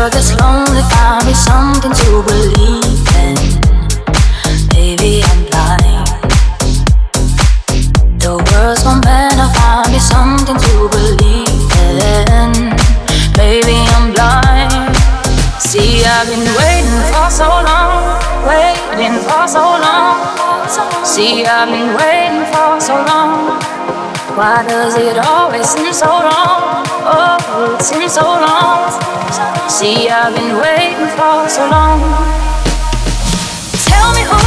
world gets lonely, find me something to believe in. Maybe I'm blind. The world's gone bad, I find me something to believe in. Maybe I'm blind. See, I've been waiting for so long, waiting for so long. See, I've been waiting for so long. Why does it always seem so long? Oh, it seems so long. See, I've been waiting for so long. Tell me who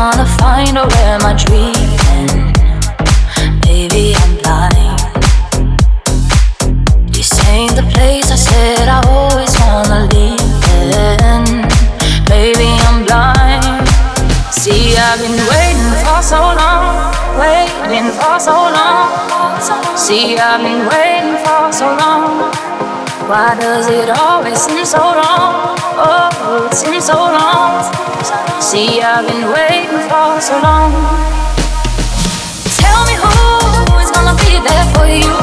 wanna find out where my dreaming. Maybe I'm blind. This ain't the place I said I always wanna live in. Maybe I'm blind. See, I've been waiting for so long, waiting for so long. See, I've been waiting for so long. Why does it always seem so long? See, I've been waiting for so long. Tell me who is gonna be there for you.